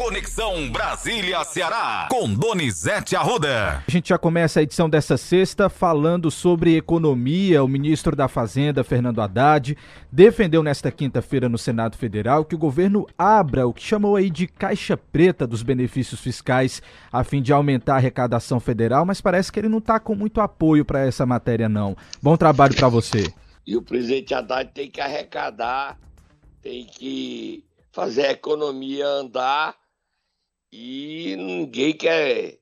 Conexão Brasília-Ceará, com Donizete Arruda. A gente já começa a edição dessa sexta falando sobre economia. O ministro da Fazenda, Fernando Haddad, defendeu nesta quinta-feira no Senado Federal que o governo abra o que chamou aí de caixa preta dos benefícios fiscais a fim de aumentar a arrecadação federal, mas parece que ele não está com muito apoio para essa matéria, não. Bom trabalho para você. E o presidente Haddad tem que arrecadar, tem que fazer a economia andar e ninguém quer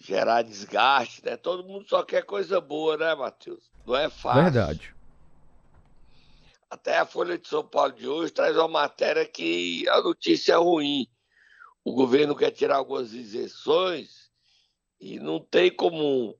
gerar desgaste, né? Todo mundo só quer coisa boa, né, Matheus? Não é fácil. Verdade. Até a Folha de São Paulo de hoje traz uma matéria que a notícia é ruim. O governo quer tirar algumas isenções e não tem como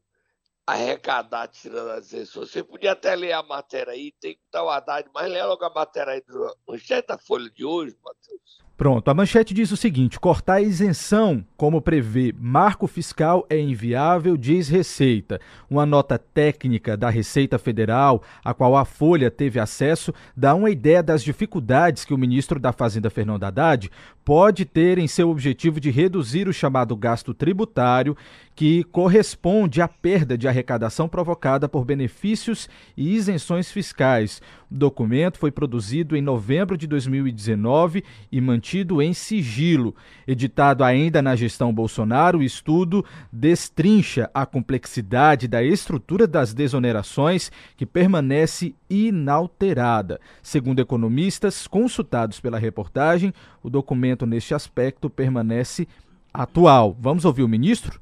arrecadar tirando as isenções. Você podia até ler a matéria aí, tem que dar o Haddad, mas lê logo a matéria aí do manchete da Folha de hoje, Matheus. Pronto, a manchete diz o seguinte: cortar a isenção, como prevê marco fiscal, é inviável, diz Receita. Uma nota técnica da Receita Federal, a qual a Folha teve acesso, dá uma ideia das dificuldades que o ministro da Fazenda, Fernando Haddad, pode ter em seu objetivo de reduzir o chamado gasto tributário, que corresponde à perda de arrecadação provocada por benefícios e isenções fiscais. O documento foi produzido em novembro de 2019 e mantido em sigilo. Editado ainda na gestão Bolsonaro, o estudo destrincha a complexidade da estrutura das desonerações, que permanece inalterada. Segundo economistas consultados pela reportagem, o documento neste aspecto permanece atual. Vamos ouvir o ministro?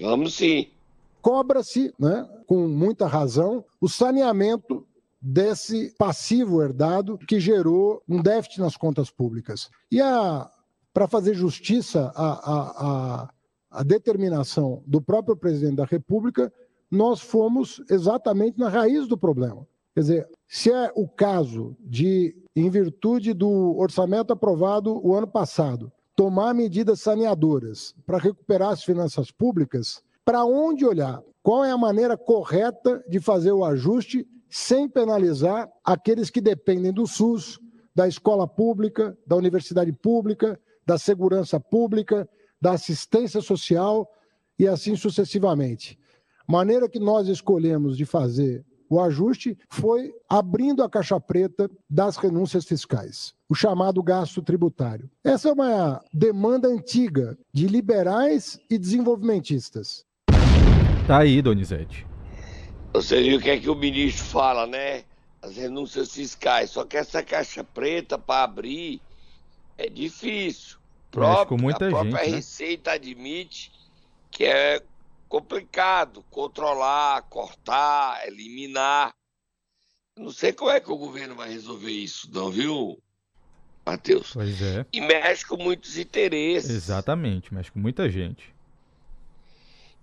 Vamos sim. Cobra-se, né, com muita razão, o saneamento desse passivo herdado que gerou um déficit nas contas públicas. E para fazer justiça à, à, à, determinação do próprio presidente da República, nós fomos exatamente na raiz do problema. Quer dizer, se é o caso de, em virtude do orçamento aprovado o ano passado, tomar medidas saneadoras para recuperar as finanças públicas, para onde olhar? Qual é a maneira correta de fazer o ajuste sem penalizar aqueles que dependem do SUS, da escola pública, da universidade pública, da segurança pública, da assistência social e assim sucessivamente. Maneira que nós escolhemos de fazer o ajuste foi abrindo a caixa preta das renúncias fiscais, o chamado gasto tributário. Essa é uma demanda antiga de liberais e desenvolvimentistas. Tá aí, Donizete. Você viu o que é que o ministro fala, né? As renúncias fiscais. Só que essa caixa preta para abrir é difícil. Próprio, muita a própria gente, né? Receita admite que é complicado controlar, cortar, eliminar. Não sei como é que o governo vai resolver isso, não, viu, Matheus? Pois é. E mexe com muitos interesses. Exatamente, mexe com muita gente.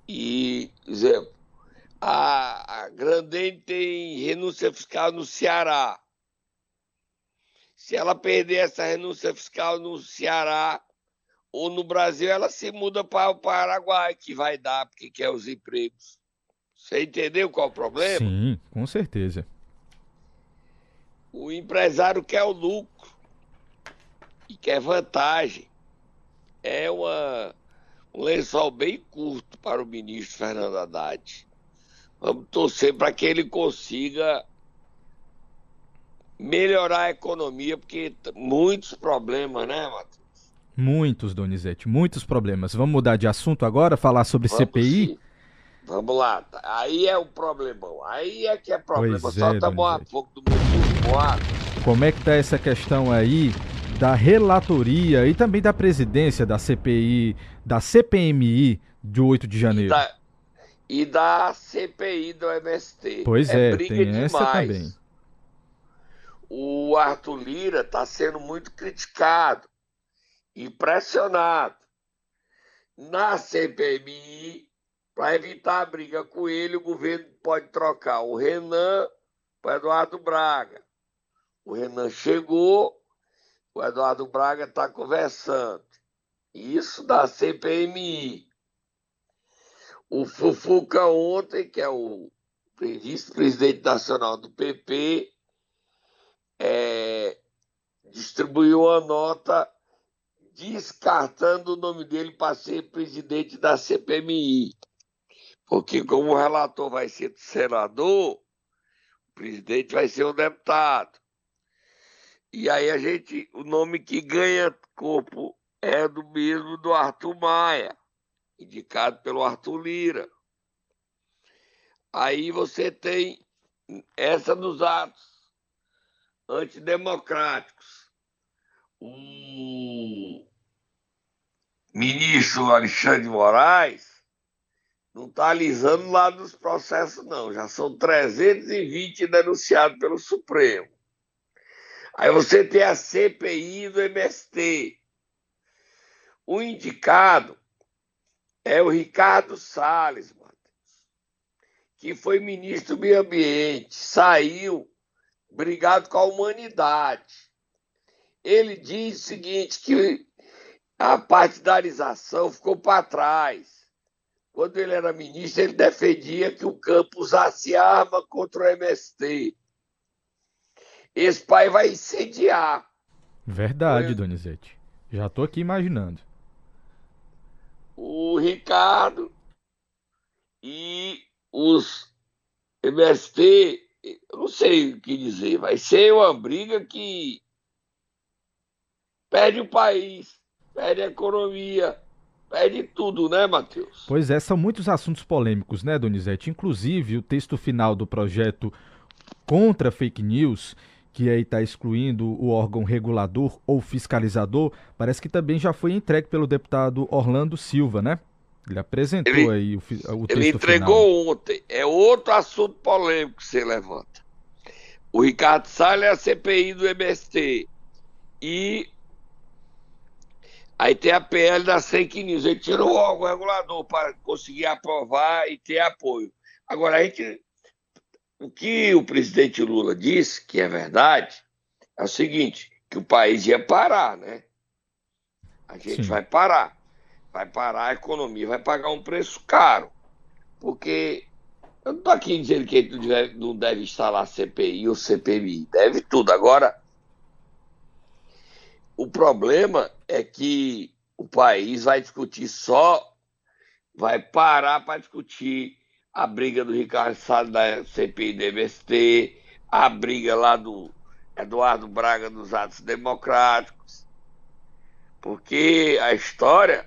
E, exemplo, a, a Grandene tem renúncia fiscal no Ceará. Se ela perder essa renúncia fiscal no Ceará ou no Brasil, ela se muda para o Paraguai, que vai dar, porque quer os empregos. Você entendeu qual é o problema? Sim, com certeza. O empresário quer o lucro e quer vantagem. É uma, um lençol bem curto para o ministro Fernando Haddad. Vamos torcer para que ele consiga melhorar a economia, porque muitos problemas, né, Matheus? Muitos, Donizete, muitos problemas. Vamos mudar de assunto agora, falar sobre Vamos CPI? sim. Vamos lá, aí é o problemão. Aí é que é problema. Pois Só é, estamos a pouco do meu moado. Como é que tá essa questão aí da relatoria e também da presidência da CPI, da CPMI de 8 de janeiro? da, e da CPI do MST. Pois é, briga tem essa demais. também. O Arthur Lira está sendo muito criticado e pressionado na CPMI para evitar a briga com ele. O governo pode trocar o Renan para Eduardo Braga. O Renan chegou, o Eduardo Braga está conversando. Isso da CPMI. O Fufuca ontem, que é o vice-presidente nacional do PP, é, distribuiu uma nota descartando o nome dele para ser presidente da CPMI. Porque, como o relator vai ser senador, o presidente vai ser um deputado. E aí a gente, o nome que ganha corpo é do mesmo do Arthur Maia, indicado pelo Arthur Lira. Aí você tem essa dos atos antidemocráticos. O ministro Alexandre Moraes não está alisando lá dos processos, não. Já são 320 denunciados pelo Supremo. Aí você tem a CPI do MST. O indicado é o Ricardo Salles, que foi ministro do Meio Ambiente, saiu brigado com a humanidade. Ele diz o seguinte, que a partidarização ficou para trás. Quando ele era ministro, ele defendia que o campo usasse arma contra o MST. Esse pai vai incendiar. Verdade, Foi... Donizete. Já estou aqui imaginando. O Ricardo e os MST, eu não sei o que dizer, vai ser uma briga que perde o país, perde a economia, perde tudo, né, Matheus? Pois é, são muitos assuntos polêmicos, né, Donizete? Inclusive, o texto final do projeto contra fake news que aí está excluindo o órgão regulador ou fiscalizador, parece que também já foi entregue pelo deputado Orlando Silva, né? Ele apresentou ele, aí o, o texto Ele entregou final. ontem. É outro assunto polêmico que você levanta. O Ricardo Salles é a CPI do MST. E aí tem a PL das fake news. Ele tirou o órgão regulador para conseguir aprovar e ter apoio. Agora, a gente o que o presidente Lula disse, que é verdade, é o seguinte, que o país ia parar, né? A gente Sim. vai parar. Vai parar a economia, vai pagar um preço caro. Porque eu não estou aqui dizendo que ele não deve, não deve instalar CPI ou CPMI, deve tudo. Agora, o problema é que o país vai discutir só, vai parar para discutir a briga do Ricardo Salles da CPI do MST, a briga lá do Eduardo Braga dos atos democráticos, porque a história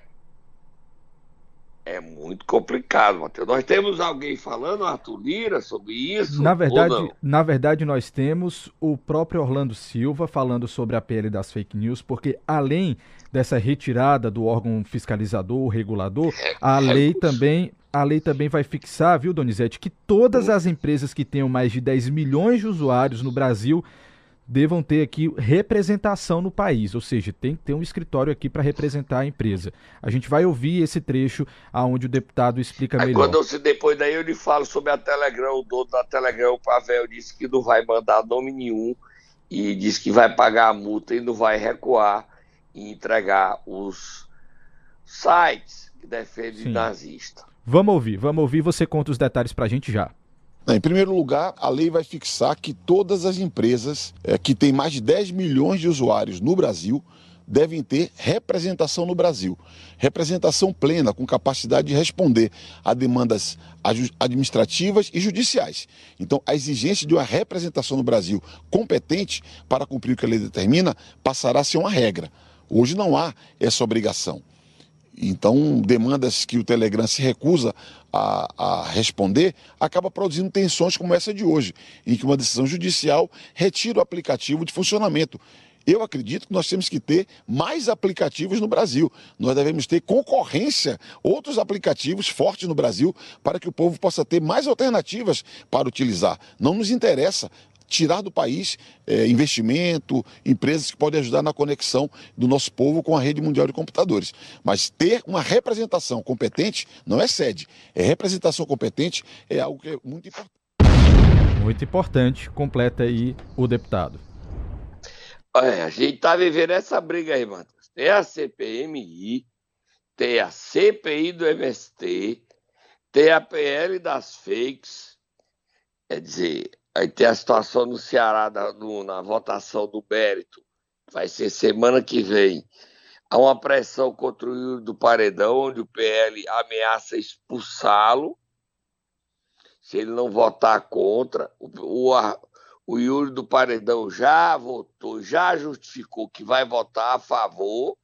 é muito complicado, Matheus. Nós temos alguém falando, Arthur Lira, sobre isso? Na verdade, na verdade, nós temos o próprio Orlando Silva falando sobre a PL das fake news, porque além dessa retirada do órgão fiscalizador, regulador, é, a é lei também a lei também vai fixar, viu, Donizete, que todas as empresas que tenham mais de 10 milhões de usuários no Brasil devam ter aqui representação no país, ou seja, tem que ter um escritório aqui para representar a empresa. A gente vai ouvir esse trecho aonde o deputado explica Aí, melhor. Quando eu, depois daí eu lhe falo sobre a Telegram, o dono da Telegram, o Pavel, disse que não vai mandar nome nenhum e disse que vai pagar a multa e não vai recuar e entregar os sites que defendem nazistas. Vamos ouvir, vamos ouvir, você conta os detalhes para a gente já. Em primeiro lugar, a lei vai fixar que todas as empresas é, que têm mais de 10 milhões de usuários no Brasil devem ter representação no Brasil. Representação plena, com capacidade de responder a demandas administrativas e judiciais. Então, a exigência de uma representação no Brasil competente para cumprir o que a lei determina passará a ser uma regra. Hoje não há essa obrigação. Então, demandas que o Telegram se recusa a, a, responder, acaba produzindo tensões como essa de hoje, em que uma decisão judicial retira o aplicativo de funcionamento. Eu acredito que nós temos que ter mais aplicativos no Brasil. Nós devemos ter concorrência, outros aplicativos fortes no Brasil, para que o povo possa ter mais alternativas para utilizar. Não nos interessa tirar do país é, investimento, empresas que podem ajudar na conexão do nosso povo com a rede mundial de computadores. Mas ter uma representação competente não é sede, é representação competente é algo que é muito importante. Muito importante, completa aí o deputado. Olha, a gente está vivendo essa briga aí, Matheus. Tem a CPMI, tem a CPI do MST, tem a PL das fakes. Quer dizer, Aí tem a situação no Ceará, da, no, na votação do mérito, vai ser semana que vem. Há uma pressão contra o Yuri do Paredão, onde o PL ameaça expulsá-lo se ele não votar contra. O, o, o Yuri do Paredão já votou, já justificou que vai votar a favor.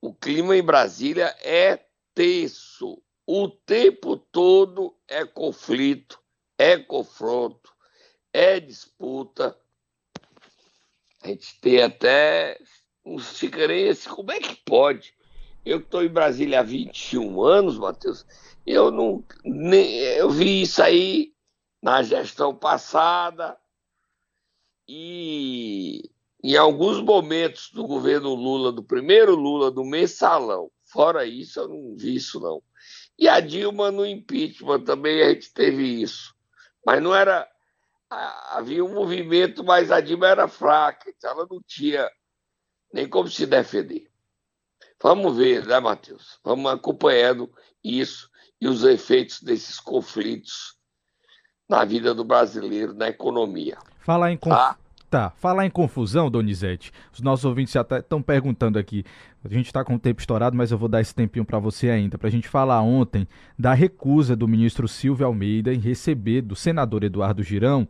O clima em Brasília é tenso. O tempo todo é conflito, é confronto, é disputa. A gente tem até uns ficarenses, como é que pode? Eu estou em Brasília há 21 anos, Matheus, eu não nem, eu vi isso aí na gestão passada e em alguns momentos do governo Lula, do primeiro Lula, do mensalão. Fora isso, eu não vi isso não. E a Dilma no impeachment também a gente teve isso. Mas não era. Havia um movimento, mas a Dilma era fraca, então ela não tinha nem como se defender. Vamos ver, né, Matheus? Vamos acompanhando isso e os efeitos desses conflitos na vida do brasileiro, na economia. Falar em conf... tá? Tá. Falar em confusão, Donizete. Os nossos ouvintes já estão perguntando aqui. A gente está com o tempo estourado, mas eu vou dar esse tempinho para você ainda, para a gente falar ontem da recusa do ministro Silvio Almeida em receber do senador Eduardo Girão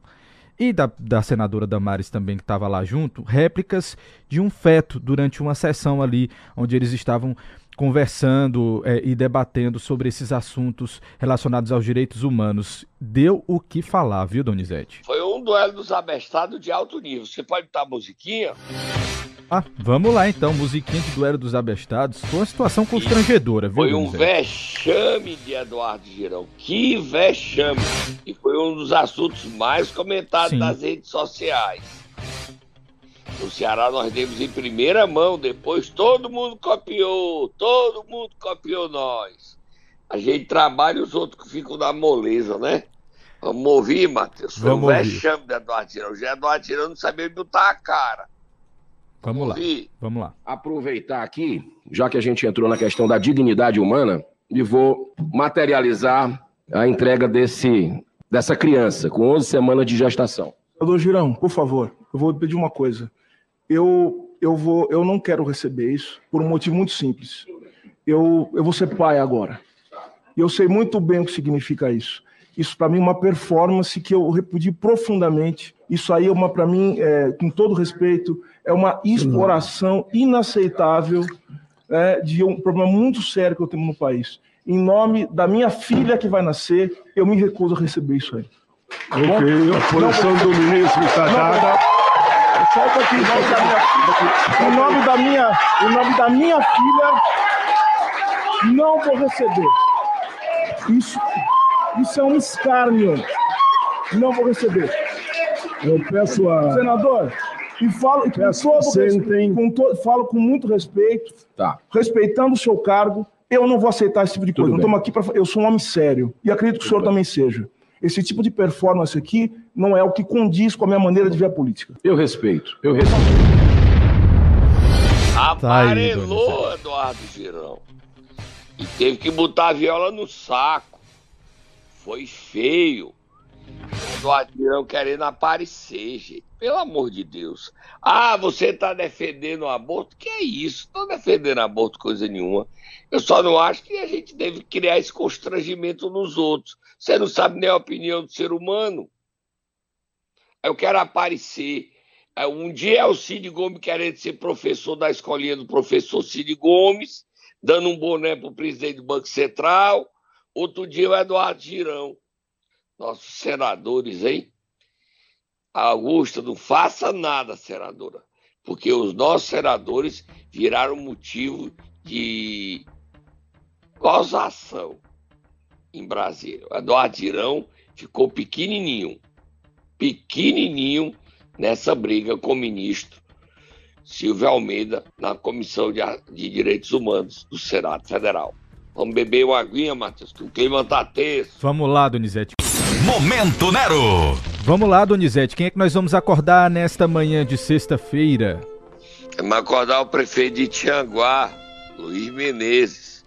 e da, da senadora Damares também, que estava lá junto, réplicas de um feto durante uma sessão ali, onde eles estavam conversando é, e debatendo sobre esses assuntos relacionados aos direitos humanos. Deu o que falar, viu, Donizete? Foi um duelo dos abestados de alto nível. Você pode botar a musiquinha? Ah, vamos lá então, musiquinha de duelo dos abestados. Foi uma situação constrangedora, viu? Foi um vexame de Eduardo Girão. Que vexame! E foi um dos assuntos mais comentados Sim. nas redes sociais. No Ceará nós demos em primeira mão, depois todo mundo copiou, todo mundo copiou nós. A gente trabalha os outros que ficam na moleza, né? Vamos ouvir, Matheus? Foi Vamos um vexame de Eduardo Girão. O Eduardo Girão não sabia botar a cara. Vamos lá. Vamos lá. Aproveitar aqui, já que a gente entrou na questão da dignidade humana, e vou materializar a entrega desse, dessa criança com 11 semanas de gestação. Doutor Girão, por favor, eu vou pedir uma coisa. Eu, eu, vou, eu não quero receber isso por um motivo muito simples. Eu, eu vou ser pai agora. E eu sei muito bem o que significa isso. Isso, para mim, é uma performance que eu repudio profundamente. Isso aí, é uma para mim, é, com todo respeito, é uma exploração inaceitável é, de um problema muito sério que eu tenho no país. Em nome da minha filha que vai nascer, eu me recuso a receber isso aí. Ok, a posição do ministro está dada. Só um pouquinho, em nome da minha, em nome da minha filha, não vou receber. Isso, isso é um escárnio. Não vou receber. Eu peço a. Senador, e falo, e com todo respeito, com to, falo com muito respeito, tá. respeitando o seu cargo. Eu não vou aceitar esse tipo de coisa. Não estamos aqui para. Eu sou um homem sério. E acredito que Tudo o senhor bem. também seja. Esse tipo de performance aqui não é o que condiz com a minha maneira de ver a política. Eu respeito. Eu respeito. Amarelou, Eduardo Girão. E teve que botar a viola no saco. Foi feio. Eduardo Girão querendo aparecer, gente. Pelo amor de Deus. Ah, você está defendendo o aborto? Que é isso? Estou defendendo aborto coisa nenhuma. Eu só não acho que a gente deve criar esse constrangimento nos outros. Você não sabe nem a opinião do ser humano. Eu quero aparecer. É, um dia é o Cid Gomes querendo ser professor da escolinha do professor Cid Gomes, dando um boné para o presidente do Banco Central. Outro dia o Eduardo Girão nossos senadores, hein? Augusta, não faça nada, senadora, porque os nossos senadores viraram motivo de gozação em Brasília. O Eduardo Irão ficou pequenininho, pequenininho nessa briga com o ministro Silvio Almeida na Comissão de Direitos Humanos do Senado Federal. Vamos beber uma aguinha, Matheus, que o clima tá tenso. Vamos lá, Donizete. Momento Nero. Vamos lá, Donizete. Quem é que nós vamos acordar nesta manhã de sexta-feira? Vamos acordar o prefeito de Tianguá, Luiz Menezes.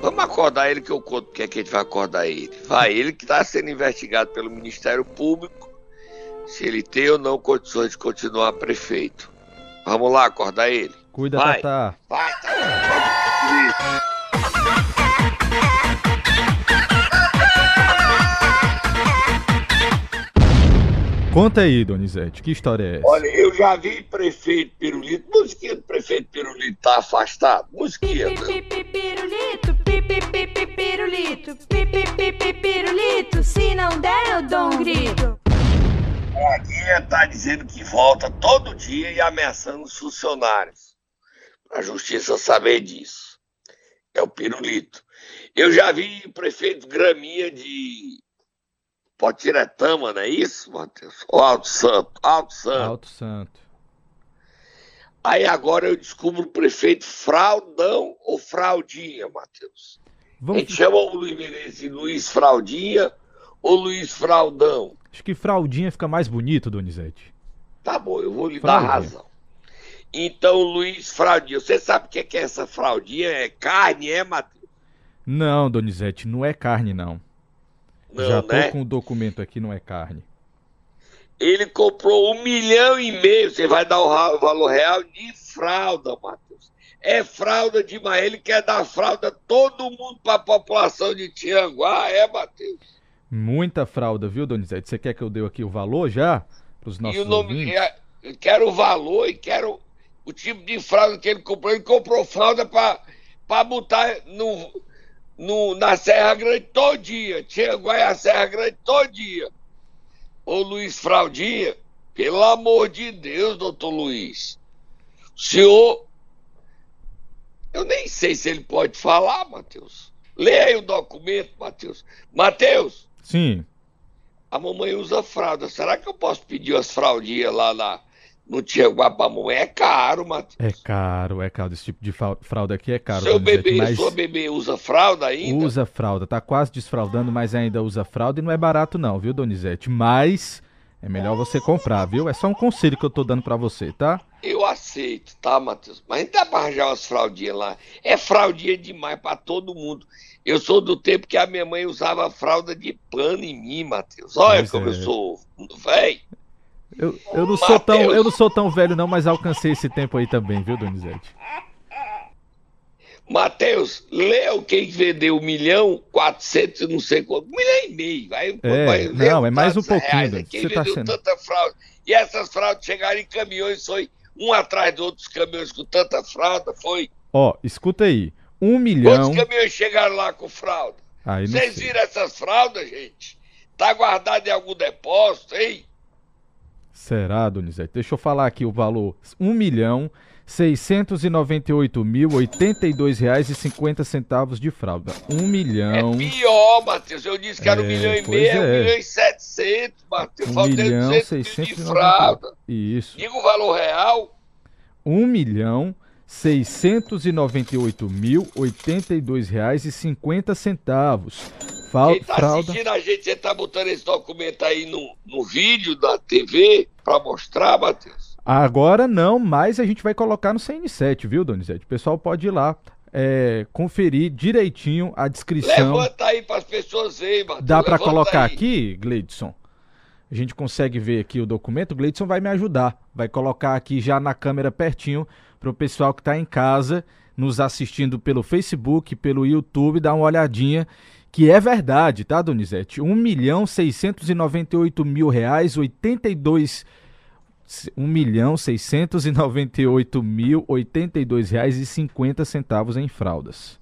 Vamos acordar ele que eu conto porque é que a gente vai acordar ele. Vai, ele que está sendo investigado pelo Ministério Público, se ele tem ou não condições de continuar prefeito. Vamos lá acordar ele. Cuida, Vai. Tatá. Vai, tá. Conta aí, Donizete, que história é essa? Olha, eu já vi prefeito Pirulito, musiquinha do prefeito Pirulito tá afastado, musiquinha. Pirulito, pirulito, pirulito, se não der eu dou um grito. Braguinha tá dizendo que volta todo dia e ameaçando os funcionários. A justiça saber disso. É o Pirulito. Eu já vi o prefeito Graminha de Potiretama, não é isso, Matheus? Ou Alto Santo, Alto Santo. Alto Santo. Aí agora eu descubro o prefeito Fraudão ou Fraudinha, Matheus. A Vamos... gente chama o Luiz Menezes de Luiz Fraudinha ou Luiz Fraudão. Acho que fraldinha fica mais bonito, Donizete. Tá bom, eu vou lhe dar Fraldinha. razão. Então, Luiz Fraudinha, você sabe o que é, que é essa fraldinha? É carne, é, Matheus? Não, Donizete, não é carne, não. Não, Já tô né? com o documento aqui, não é carne. Ele comprou um milhão e meio, você vai dar o valor real de fralda, Matheus. É fralda demais, ele quer dar fralda todo mundo para a população de Tianguá, é, Matheus? Muita fralda, viu, Donizete? Você quer que eu dê aqui o valor já? Para os nossos e o nome, ouvintes? eu quero o valor e quero o tipo de fralda que ele comprou. Ele comprou fralda para botar no, no, na Serra Grande todo dia. Tianguá e a Serra Grande todo dia. Ô Luiz Fraldinha, pelo amor de Deus, doutor Luiz. O senhor. Eu nem sei se ele pode falar, Matheus. Lê aí o documento, Matheus. Matheus, Sim. a mamãe usa fralda. Será que eu posso pedir as fraldinhas lá na, Tianguá pra mamãe? É caro, Matheus. É caro, é caro. Esse tipo de fralda aqui é caro, Seu bebê, mas sua bebê usa fralda ainda? usa fralda. Tá quase desfraldando, mas ainda usa fralda e não é barato não, viu, Donizete? Mas é melhor você comprar, viu? É só um conselho que eu tô dando pra você, tá? Eu aceito, tá, Matheus? Mas não dá pra arranjar umas fraldinhas lá. É fraldinha demais pra todo mundo. Eu sou do tempo que a minha mãe usava fralda de pano em mim, Matheus. Olha Pois como é. eu sou velho. Eu, eu não sou tão, eu não sou tão velho não, mas alcancei esse tempo aí também, viu, Donizete? Matheus, lê o quem vendeu um milhão, quatrocentos e não sei quanto, um milhão e meio. Vai, É, vai, não, é mais um pouquinho, reais, Dani. Quem Você tá vendeu sendo- tanta fralda. E essas fraldas chegaram em caminhões, foi um atrás do outro, os caminhões com tanta fralda, foi. Ó, escuta aí. Um milhão. Quantos caminhões chegaram lá com fralda? Aí não Vocês viram essas fraldas, gente? Tá guardado em algum depósito, hein? Será, Donizete? Deixa eu falar aqui o valor: um milhão. R$ centavos de fralda. Um milhão. É pior, Matheus. Eu disse que era é, um milhão e meio, é. um milhão e setecentos, Matheus. Um Faltei milhão, seiscentos de fralda. Isso. Diga o valor real. Um milhão. 698 mil 82 reais e 50 centavos. Fal- Quem tá fralda. assistindo a gente, você tá botando esse documento aí no, no vídeo da TV pra mostrar, Matheus? Agora não, mas a gente vai colocar no CN7, viu, Donizete? O pessoal pode ir lá é, conferir direitinho a descrição. Levanta aí pras pessoas verem, Matheus. Dá Levanta colocar aí. aqui, Gleidson? A gente consegue ver aqui o documento. O Gleidson vai me ajudar. Vai colocar aqui já na câmera pertinho pro pessoal que tá em casa, nos assistindo pelo Facebook, pelo YouTube, dar uma olhadinha. Que é verdade, tá, Donizete? 1 milhão 698 mil reais, 82... 1 milhão 698 mil 82 reais e 50 centavos em fraldas.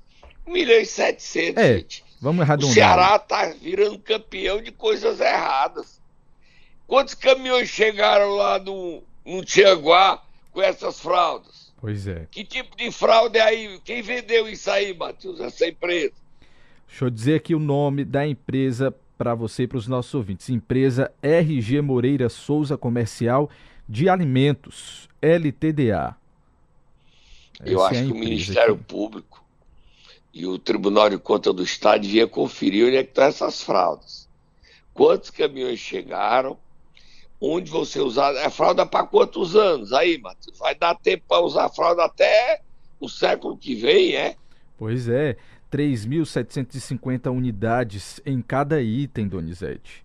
Um milhão e setecentos, É, gente. Vamos O arredondar. Ceará tá virando campeão de coisas erradas. Quantos caminhões chegaram lá no, no Tianguá com essas fraldas? Pois é. Que tipo de fralda é aí? Quem vendeu isso aí, Matheus? Essa empresa? Deixa eu dizer aqui o nome da empresa para você e para os nossos ouvintes. Empresa RG Moreira Souza Comercial de Alimentos, LTDA. Eu Essa acho é que o Ministério aqui. Público e o Tribunal de Contas do Estado devia conferir onde é que estão essas fraldas. Quantos caminhões chegaram? Onde você usar? É fralda para quantos anos? Aí, Matheus, vai dar tempo para usar fralda até o século que vem, é? Pois é, 3.750 unidades em cada item, Donizete.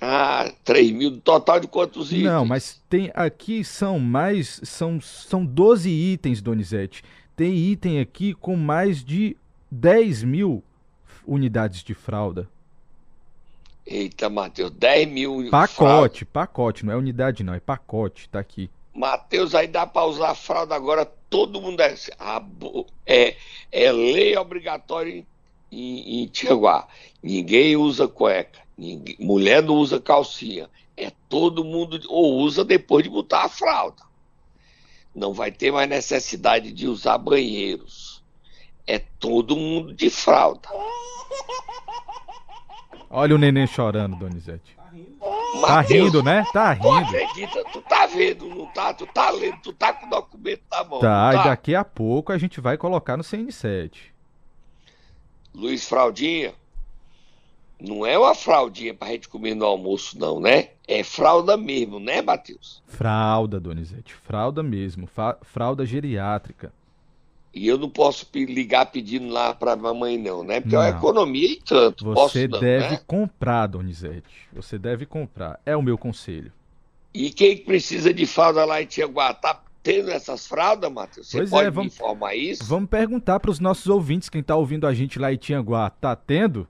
Ah, 3 mil no total de quantos itens? Não, mas tem aqui são mais. São, são 12 itens, Donizete. Tem item aqui com mais de 10 mil unidades de fralda. Eita, Matheus, 10 mil. Pacote, fralda. pacote, não é unidade, não, é pacote, tá aqui. Matheus, aí dá para usar fralda agora, todo mundo é, é, é lei obrigatória em, em Tianguá. Ninguém usa cueca, ninguém, mulher não usa calcinha. É todo mundo, ou usa depois de botar a fralda. Não vai ter mais necessidade de usar banheiros. É todo mundo de fralda. Olha o neném chorando, Donizete. Tá rindo, né? Tá rindo. acredita, tu tá vendo, não tá? Tu tá lendo, tu tá com o documento na mão. Tá, tá, e daqui a pouco a gente vai colocar no CN7. Luiz Fraldinha, não é uma fraldinha pra gente comer no almoço, não, né? É fralda mesmo, né, Matheus? Fralda, Donizete, fralda mesmo, fralda geriátrica. E eu não posso ligar pedindo lá para a mamãe, não, né? Porque não. é uma economia e tanto. Você posso, deve né? comprar, Donizete. Você deve comprar. É o meu conselho. E quem precisa de fralda lá em Tianguá? Tá tendo essas fraldas, Matheus? Você pois pode é, vamos, me informar isso? Vamos perguntar para os nossos ouvintes, quem está ouvindo a gente lá em Tianguá, tá tendo?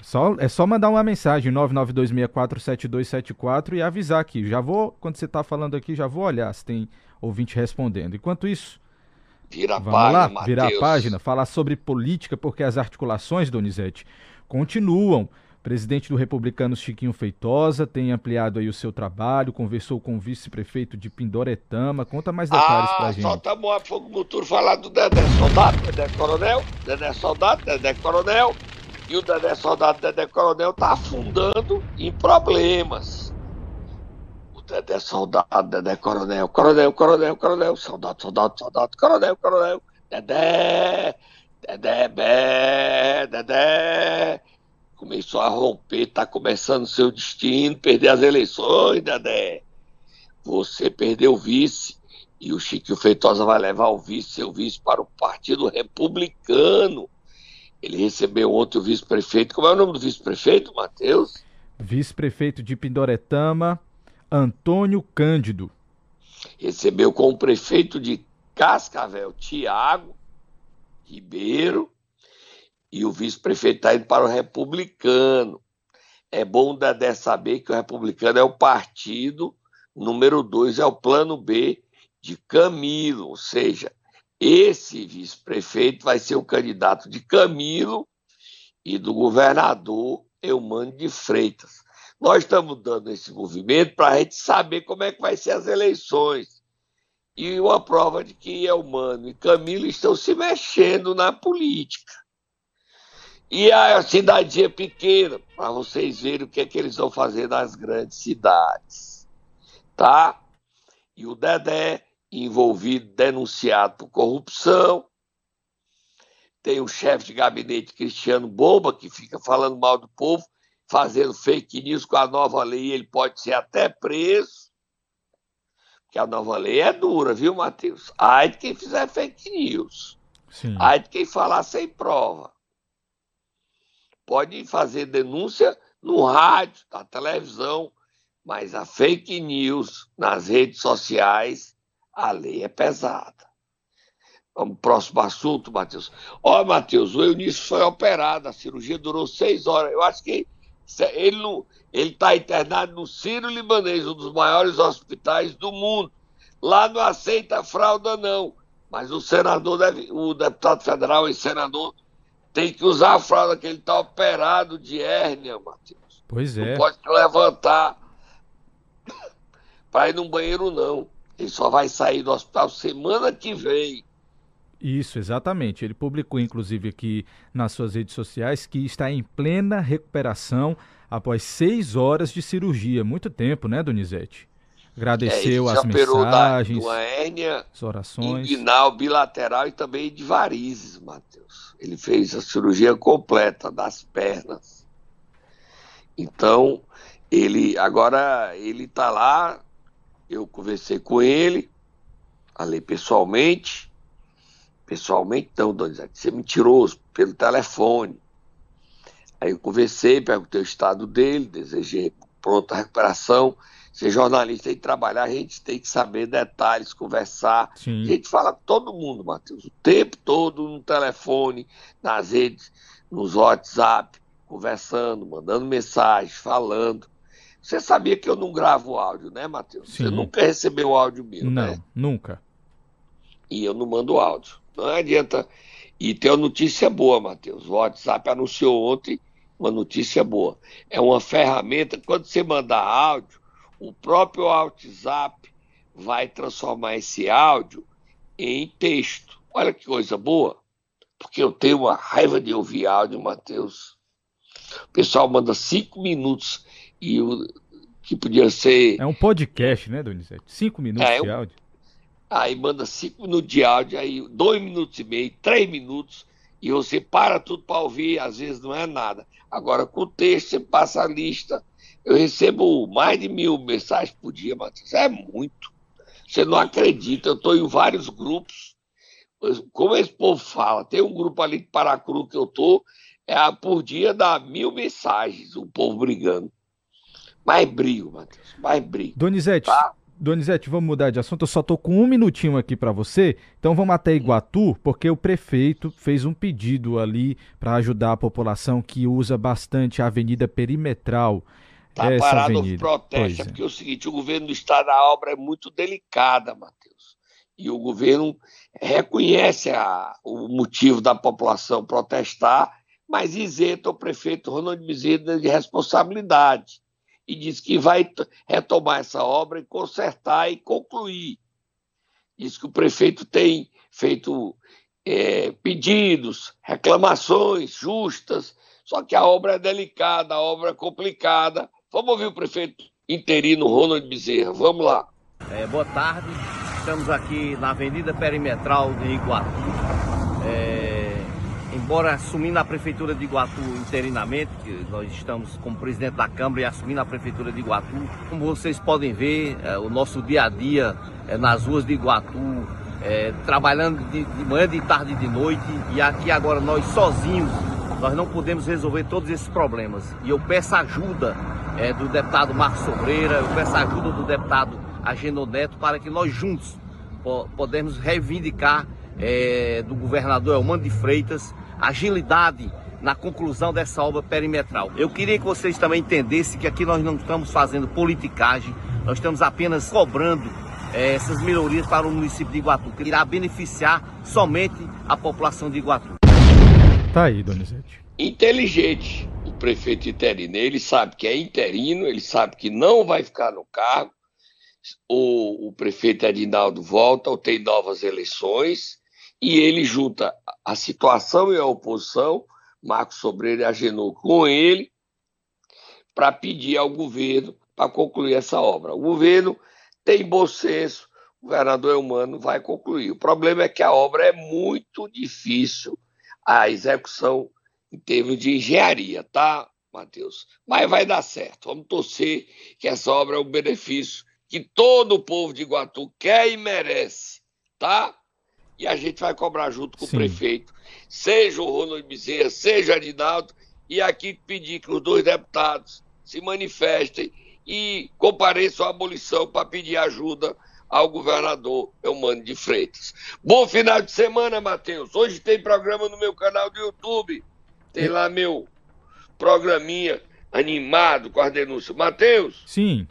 Só, é só mandar uma mensagem 992647274 e avisar aqui. Já vou, quando você está falando aqui, já vou olhar se tem ouvinte respondendo. Enquanto isso, Vira a Vamos página, lá, Mateus. virar a página, falar sobre política, porque as articulações, Donizete, continuam. O presidente do Republicano Chiquinho Feitosa tem ampliado aí o seu trabalho, conversou com o vice-prefeito de Pindoretama. Conta mais detalhes ah, pra gente. Só tá bom fogo muturo falar do Dedé Soldado, Dedé Coronel, Dedé Soldado, Dedé Coronel. E o Dedé Soldado, Dedé Coronel tá afundando em problemas. Dedé soldado, Dedé coronel, coronel, coronel, coronel, soldado, soldado, soldado, coronel, coronel, Dedé, Dedé, bé, Dedé. Começou a romper, tá começando seu destino, perder as eleições, Dedé. Você perdeu o vice e o Chiquinho Feitosa vai levar o vice, seu vice, para o Partido Republicano. Ele recebeu ontem o vice-prefeito. Como é o nome do vice-prefeito, Matheus? Vice-prefeito de Pindoretama, Antônio Cândido. Recebeu com o prefeito de Cascavel, Tiago Ribeiro, e o vice-prefeito está indo para o republicano. É bom Dedé saber que o republicano é o partido número dois, é o plano B de Camilo, ou seja, esse vice-prefeito vai ser o candidato de Camilo e do governador Eumano de Freitas. Nós estamos dando esse movimento para a gente saber como é que vai ser as eleições. E uma prova de que Elmano e Camilo estão se mexendo na política. E a cidadinha pequena, para vocês verem o que é que eles vão fazer nas grandes cidades. Tá? E o Dedé, envolvido, denunciado por corrupção. Tem o chefe de gabinete Cristiano Bomba, que fica falando mal do povo fazendo fake news com a nova lei, ele pode ser até preso. Porque a nova lei é dura, viu, Matheus? Ai de quem fizer fake news. Sim. Ai de quem falar sem prova. Pode fazer denúncia no rádio, na televisão, mas a fake news nas redes sociais, a lei é pesada. Vamos pro próximo assunto, Matheus. Ó, Matheus, o Eunício foi operado, a cirurgia durou seis horas. Eu acho que ele não, ele está internado no Ciro Libanês, um dos maiores hospitais do mundo. Lá não aceita fralda não, mas o senador deve, o deputado federal e senador tem que usar a fralda que ele está operado de hérnia, Matheus. Pois é. Não pode levantar para ir no banheiro não. Ele só vai sair do hospital semana que vem. Isso, exatamente. Ele publicou, inclusive, aqui nas suas redes sociais que está em plena recuperação após seis horas de cirurgia. Muito tempo, né, Donizete? Agradeceu é, as mensagens, da, hérnia as orações. inguinal, bilateral e também de varizes, Matheus. Ele fez a cirurgia completa das pernas. Então, ele agora ele está lá. Eu conversei com ele, falei pessoalmente pessoalmente, não, Donizete, você é mentiroso, pelo telefone. Aí eu conversei, perguntei o estado dele, desejei pronta recuperação. Ser jornalista tem que trabalhar, a gente tem que saber detalhes, conversar. Sim. A gente fala com todo mundo, Matheus, o tempo todo no telefone, nas redes, nos WhatsApp, conversando, mandando mensagem, falando. Você sabia que eu não gravo áudio, né, Matheus? Você nunca recebeu áudio meu, Não, né? nunca. E eu não mando áudio. Não adianta. E tem uma notícia boa, Matheus. O WhatsApp anunciou ontem uma notícia boa. É uma ferramenta, quando você mandar áudio, o próprio WhatsApp vai transformar esse áudio em texto. Olha que coisa boa. Porque eu tenho uma raiva de ouvir áudio, Matheus. O pessoal manda cinco minutos e o que podia ser. É um podcast, né, Donizete? Cinco minutos É, de áudio. Aí manda cinco minutos de áudio, aí dois minutos e meio, três minutos, e você para tudo para ouvir, às vezes não é nada. Agora, com o texto, você passa a lista. Eu recebo mais de mil mensagens por dia, Matheus. É muito. Você não acredita. Eu estou em vários grupos. Como esse povo fala, tem um grupo ali de Paracru que eu tô, é, por dia dá mil mensagens, o povo brigando. Mais brigo, Matheus, mais brigo. Donizete, Tá. Donizete, vamos mudar de assunto. Eu só tô com um minutinho aqui para você. Então vamos até Iguatu, porque o prefeito fez um pedido ali para ajudar a população que usa bastante a Avenida Perimetral. Tá essa parado avenida. o protesto, é é. porque é o seguinte, o governo do estado, a obra é muito delicada, Matheus. E o governo reconhece a- o motivo da população protestar, mas isenta o prefeito Ronald Bezerra de responsabilidade. E diz que vai retomar essa obra e consertar e concluir. Diz que o prefeito tem feito eh, pedidos, reclamações justas, só que a obra é delicada, a obra é complicada. Vamos ouvir o prefeito interino Ronald Bezerra. Vamos lá. É, boa tarde, estamos aqui na Avenida Perimetral de Iguatu. É, embora assumindo a Prefeitura de Iguatu interinamente, que nós estamos como presidente da Câmara e assumindo a Prefeitura de Iguatu, como vocês podem ver, é, o nosso dia a dia é, nas ruas de Iguatu, é, trabalhando de, de manhã, de tarde e de noite, e aqui agora nós sozinhos, nós não podemos resolver todos esses problemas. E eu peço ajuda é, do deputado Marcos Sobreira, eu peço ajuda do deputado Ageno Neto para que nós juntos po podemos reivindicar é, do governador Elmano de Freitas agilidade na conclusão dessa obra perimetral. Eu queria que vocês também entendessem que aqui nós não estamos fazendo politicagem, nós estamos apenas cobrando é, essas melhorias para o município de Iguatu, que irá beneficiar somente a população de Iguatu. Tá aí, Donizete. Inteligente o prefeito interino. Ele sabe que é interino, ele sabe que não vai ficar no cargo. O, o prefeito Edinaldo volta ou tem novas eleições e ele junta a situação e a oposição, Marcos Sobreira e Agenor com ele, para pedir ao governo para concluir essa obra. O governo tem bom senso, o governador Eumano vai concluir. O problema é que a obra é muito difícil, a execução em termos de engenharia, tá, Matheus? Mas vai dar certo. Vamos torcer que essa obra é um benefício que todo o povo de Iguatu quer e merece, tá? E a gente vai cobrar junto com Sim. o prefeito, seja o Ronald Bezerra, seja o Adinaldo, e aqui pedir que os dois deputados se manifestem e compareçam à abolição para pedir ajuda ao governador Eumano de Freitas. Bom final de semana, Matheus. Hoje tem programa no meu canal do YouTube. Tem lá meu programinha animado com as denúncias. Matheus, Sim,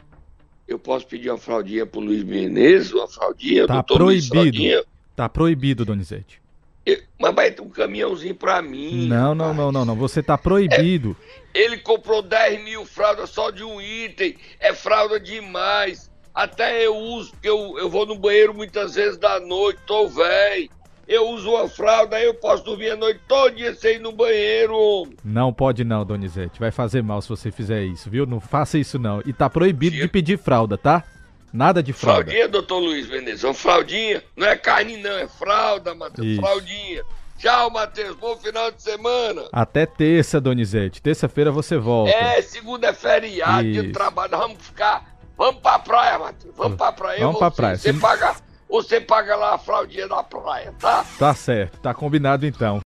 eu posso pedir uma fraldinha pro Luiz Menezes, uma fraldinha, Tá doutor Luiz proibido. Fraldinha. Tá proibido, Donizete. Eu- Mas vai ter um caminhãozinho pra mim. Não, não, não, não, não. Você tá proibido. Ele comprou 10 mil fraldas só de um item. É fralda demais. Até eu uso, porque eu, eu vou no banheiro muitas vezes da noite, tô velho. Eu uso uma fralda, aí eu posso dormir a noite todo dia sem ir no banheiro, homem. Não pode não, Donizete. Vai fazer mal se você fizer isso, viu? Não faça isso não. E tá proibido de pedir fralda, tá? Nada de fralda. Fraldinha, doutor Luiz uma fraldinha. Não é carne não, é fralda, Matheus. Isso. Fraldinha. Tchau, Matheus. Bom final de semana. Até terça, Donizete. Terça-feira você volta. É, segunda é feriado, dia de Isso. trabalho. Vamos ficar. Vamos pra praia, Matheus. Vamos pra praia. Vamos pra praia. Você Você- paga, você paga lá a fraldinha da praia, tá? Tá certo, tá combinado então.